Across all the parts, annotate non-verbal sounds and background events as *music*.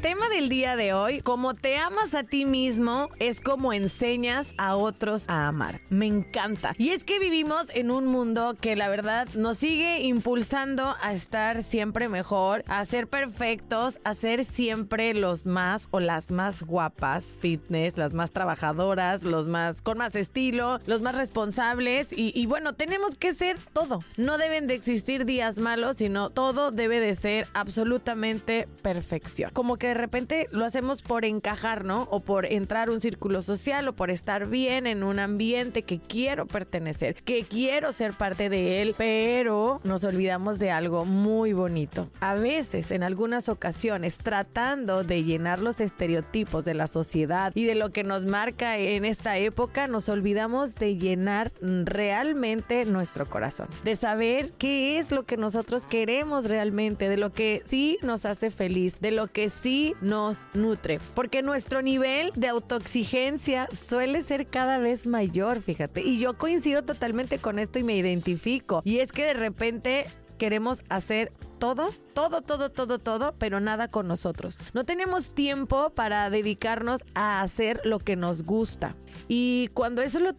Tema del día de hoy, como te amas a ti mismo, es como enseñas a otros a amar. Me encanta. Y es que vivimos en un mundo que la verdad nos sigue impulsando a estar siempre mejor, a ser perfectos, a ser siempre los más o las más guapas, fitness, las más trabajadoras, los más con más estilo, los más responsables y, y bueno, tenemos que ser todo. No deben de existir días malos, sino todo debe de ser absolutamente perfección como que de repente lo hacemos por encajar, ¿no? O por entrar a un círculo social o por estar bien en un ambiente que quiero pertenecer, que quiero ser parte de él, pero nos olvidamos de algo muy bonito. A veces, en algunas ocasiones, tratando de llenar los estereotipos de la sociedad y de lo que nos marca en esta época, nos olvidamos de llenar realmente nuestro corazón, de saber qué es lo que nosotros queremos realmente, de lo que sí nos hace feliz, de lo que sí nos nutre. Porque nuestro nivel de autoexigencia suele ser cada vez mayor, fíjate. Y yo coincido totalmente con esto y me identifico. Y es que de repente queremos hacer todo, todo, todo, todo, todo, pero nada con nosotros. No tenemos tiempo para dedicarnos a hacer lo que nos gusta. Y cuando eso lo,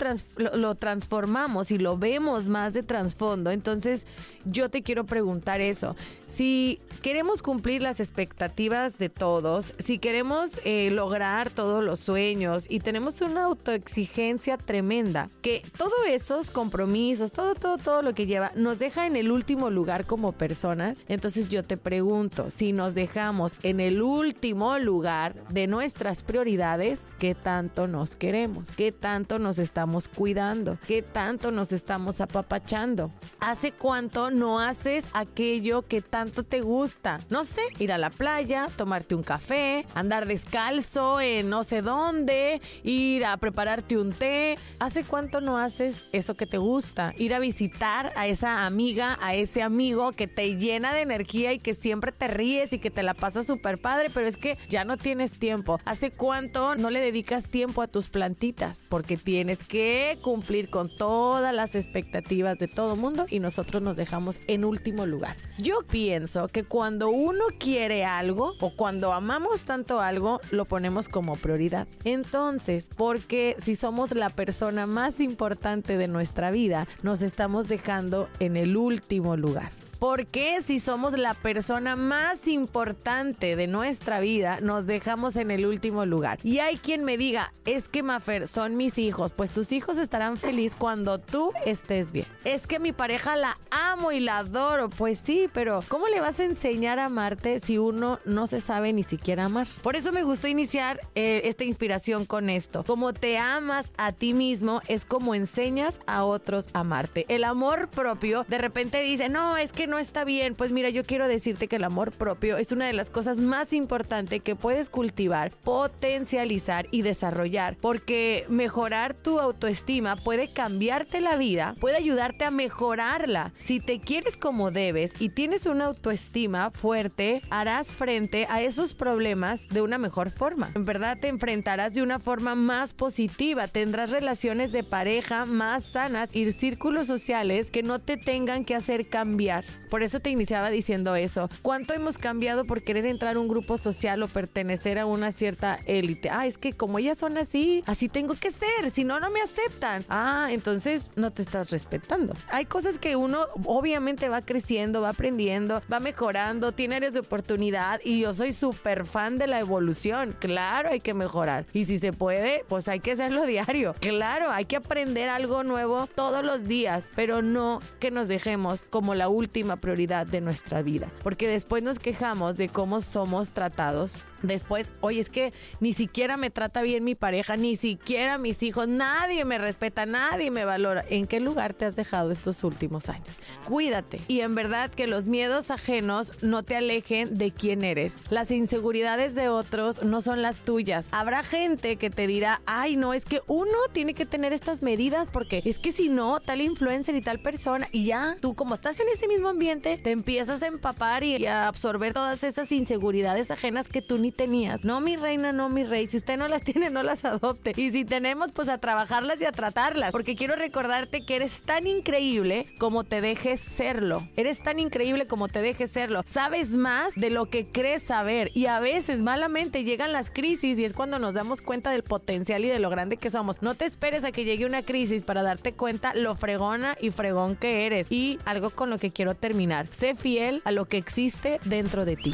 lo, transformamos y lo vemos más de trasfondo, entonces yo te quiero preguntar eso. Si queremos cumplir las expectativas de todos, si queremos eh, lograr todos los sueños y tenemos una autoexigencia tremenda, que todos esos compromisos, todo, todo, todo lo que lleva, nos deja en el último lugar como personas, entonces yo te pregunto, si nos dejamos en el último lugar de nuestras prioridades, ¿qué tanto nos queremos? ¿Qué tanto nos estamos cuidando? ¿Qué tanto nos estamos apapachando? ¿Hace cuánto no haces aquello que tanto te gusta? No sé, ir a la playa, tomarte un café, andar descalzo en no sé dónde, ir a prepararte un té. ¿Hace cuánto no haces eso que te gusta? Ir a visitar a esa amiga, a ese amigo que te llena de energía y que siempre te ríes y que te la pasas súper padre, pero es que ya no tienes tiempo. ¿Hace cuánto no le dedicas tiempo a tus plantitas? porque tienes que cumplir con todas las expectativas de todo mundo y nosotros nos dejamos en último lugar. Yo pienso que cuando uno quiere algo o cuando amamos tanto algo, lo ponemos como prioridad. Entonces, porque si somos la persona más importante de nuestra vida, nos estamos dejando en el último lugar. ¿Por qué si somos la persona más importante de nuestra vida nos dejamos en el último lugar? Y hay quien me diga, es que Mafer, son mis hijos. Pues tus hijos estarán felices cuando tú estés bien. Es que mi pareja la amo y la adoro. Pues sí, pero ¿cómo le vas a enseñar a amarte si uno no se sabe ni siquiera amar? Por eso me gustó iniciar eh, esta inspiración con esto. Como te amas a ti mismo es como enseñas a otros a amarte. El amor propio de repente dice, no, es que no está bien, pues mira, yo quiero decirte que el amor propio es una de las cosas más importantes que puedes cultivar, potencializar y desarrollar, porque mejorar tu autoestima puede cambiarte la vida, puede ayudarte a mejorarla. Si te quieres como debes y tienes una autoestima fuerte, harás frente a esos problemas de una mejor forma. En verdad te enfrentarás de una forma más positiva, tendrás relaciones de pareja más sanas y círculos sociales que no te tengan que hacer cambiar. Por eso te iniciaba diciendo eso. ¿Cuánto hemos cambiado por querer entrar a un grupo social o pertenecer a una cierta élite? Ah, es que como ellas son así, así tengo que ser, si no, no me aceptan. Ah, entonces no te estás respetando. Hay cosas que uno obviamente va creciendo, va aprendiendo, va mejorando, tiene áreas de oportunidad y yo soy súper fan de la evolución. Claro, hay que mejorar. Y si se puede, pues hay que hacerlo *laughs* diario. Claro, hay que aprender algo nuevo todos los días, pero no que nos dejemos como la última prioridad de nuestra vida. Porque después nos quejamos de cómo somos tratados Después, oye, es que ni siquiera me trata bien mi pareja, ni siquiera mis hijos, nadie me respeta, nadie me valora. ¿En qué lugar te has dejado estos últimos años? Cuídate. Y en verdad que los miedos ajenos no te alejen de quién eres. Las inseguridades de otros no son las tuyas. Habrá gente que te dirá, ay, no, es que uno tiene que tener estas medidas porque es que si no, tal influencer y tal persona, y ya tú como estás en este mismo ambiente, te empiezas a empapar y a absorber todas esas inseguridades ajenas que tú ni tenías. No, mi reina, no, mi rey. Si usted no las *laughs* tiene, no las adopte. Y si tenemos, pues a trabajarlas y a tratarlas. Porque quiero recordarte que eres tan increíble como te dejes serlo. Eres tan increíble como te dejes serlo. Sabes más de lo que crees saber. Y a veces, malamente, llegan las crisis y es cuando nos damos cuenta del potencial y de lo grande que somos. No te esperes a que llegue una crisis para darte cuenta lo fregona y fregón que eres. Y algo con lo que quiero terminar. Sé fiel a lo que existe dentro de ti.